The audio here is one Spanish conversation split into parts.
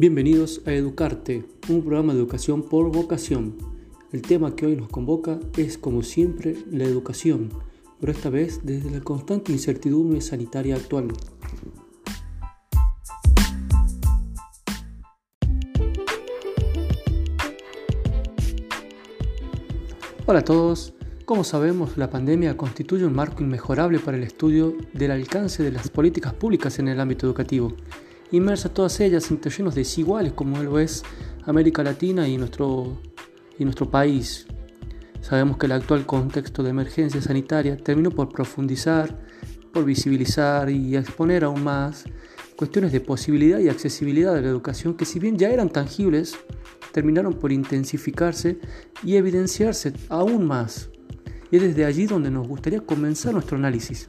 Bienvenidos a Educarte, un programa de educación por vocación. El tema que hoy nos convoca es, como siempre, la educación, pero esta vez desde la constante incertidumbre sanitaria actual. Hola a todos. Como sabemos, la pandemia constituye un marco inmejorable para el estudio del alcance de las políticas públicas en el ámbito educativo inmersa todas ellas en terrenos desiguales como lo es América Latina y nuestro, y nuestro país. Sabemos que el actual contexto de emergencia sanitaria terminó por profundizar, por visibilizar y exponer aún más cuestiones de posibilidad y accesibilidad de la educación que si bien ya eran tangibles, terminaron por intensificarse y evidenciarse aún más. Y es desde allí donde nos gustaría comenzar nuestro análisis.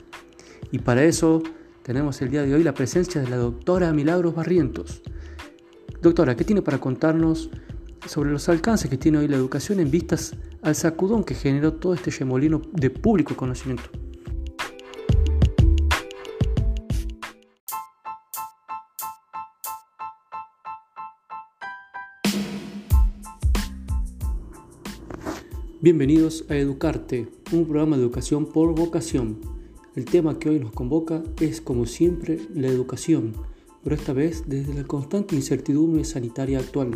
Y para eso tenemos el día de hoy la presencia de la doctora Milagros Barrientos. Doctora, ¿qué tiene para contarnos sobre los alcances que tiene hoy la educación en vistas al sacudón que generó todo este remolino de público conocimiento? Bienvenidos a Educarte, un programa de educación por vocación el tema que hoy nos convoca es, como siempre, la educación, pero esta vez desde la constante incertidumbre sanitaria actual.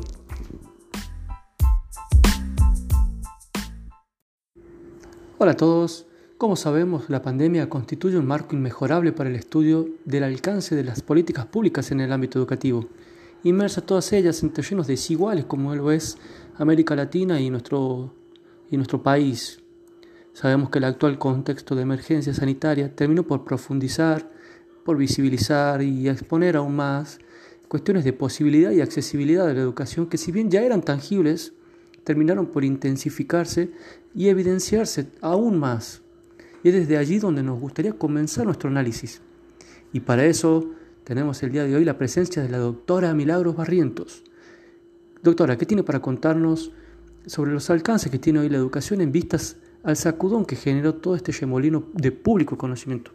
Hola a todos. Como sabemos, la pandemia constituye un marco inmejorable para el estudio del alcance de las políticas públicas en el ámbito educativo, inmersa todas ellas en terrenos desiguales como lo es América Latina y nuestro, y nuestro país, Sabemos que el actual contexto de emergencia sanitaria terminó por profundizar, por visibilizar y exponer aún más cuestiones de posibilidad y accesibilidad de la educación que si bien ya eran tangibles, terminaron por intensificarse y evidenciarse aún más. Y es desde allí donde nos gustaría comenzar nuestro análisis. Y para eso tenemos el día de hoy la presencia de la doctora Milagros Barrientos. Doctora, ¿qué tiene para contarnos sobre los alcances que tiene hoy la educación en vistas al sacudón que generó todo este remolino de público conocimiento.